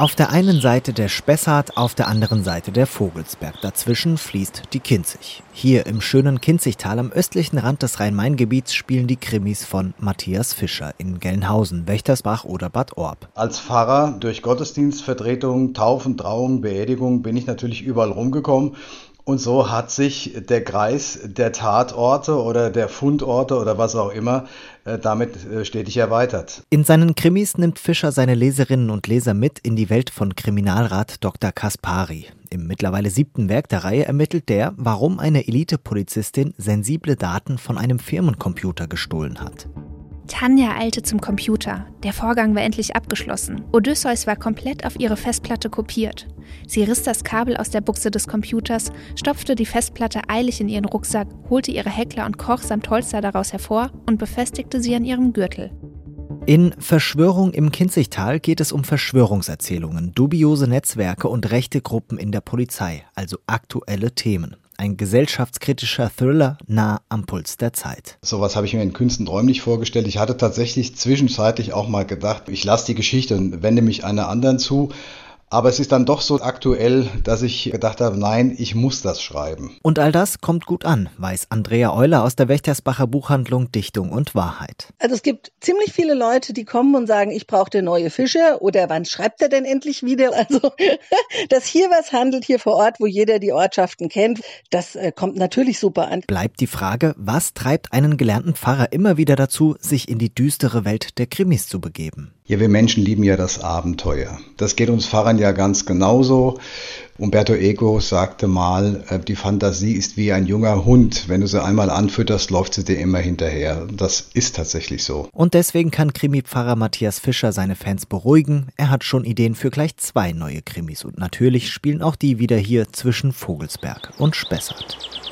Auf der einen Seite der Spessart, auf der anderen Seite der Vogelsberg. Dazwischen fließt die Kinzig. Hier im schönen Kinzigtal am östlichen Rand des Rhein-Main-Gebiets spielen die Krimis von Matthias Fischer in Gelnhausen, Wächtersbach oder Bad Orb. Als Pfarrer durch Gottesdienstvertretung, Taufen, Trauung, Beerdigung bin ich natürlich überall rumgekommen und so hat sich der Kreis der Tatorte oder der Fundorte oder was auch immer äh, damit äh, stetig erweitert. In seinen Krimis nimmt Fischer seine Leserinnen und Leser mit in die Welt von Kriminalrat Dr. Kaspari. Im mittlerweile siebten Werk der Reihe ermittelt der, warum eine Elite-Polizistin sensible Daten von einem Firmencomputer gestohlen hat. Tanja eilte zum Computer. Der Vorgang war endlich abgeschlossen. Odysseus war komplett auf ihre Festplatte kopiert. Sie riss das Kabel aus der Buchse des Computers, stopfte die Festplatte eilig in ihren Rucksack, holte ihre Heckler und Koch samt Holster daraus hervor und befestigte sie an ihrem Gürtel. In Verschwörung im Kinzigtal geht es um Verschwörungserzählungen, dubiose Netzwerke und rechte Gruppen in der Polizei, also aktuelle Themen ein gesellschaftskritischer Thriller nah am Puls der Zeit. Sowas habe ich mir in Künsten träumlich vorgestellt. Ich hatte tatsächlich zwischenzeitlich auch mal gedacht, ich lasse die Geschichte und wende mich einer anderen zu. Aber es ist dann doch so aktuell, dass ich gedacht habe, nein, ich muss das schreiben. Und all das kommt gut an, weiß Andrea Euler aus der Wächtersbacher Buchhandlung Dichtung und Wahrheit. Also es gibt ziemlich viele Leute, die kommen und sagen, ich brauchte neue Fische oder wann schreibt er denn endlich wieder? Also, dass hier was handelt, hier vor Ort, wo jeder die Ortschaften kennt, das äh, kommt natürlich super an. Bleibt die Frage, was treibt einen gelernten Pfarrer immer wieder dazu, sich in die düstere Welt der Krimis zu begeben? Ja, wir Menschen lieben ja das Abenteuer. Das geht uns Pfarrern ja ganz genauso. Umberto Eco sagte mal, äh, die Fantasie ist wie ein junger Hund. Wenn du sie einmal anfütterst, läuft sie dir immer hinterher. Das ist tatsächlich so. Und deswegen kann Krimi-Pfarrer Matthias Fischer seine Fans beruhigen. Er hat schon Ideen für gleich zwei neue Krimis. Und natürlich spielen auch die wieder hier zwischen Vogelsberg und Spessart.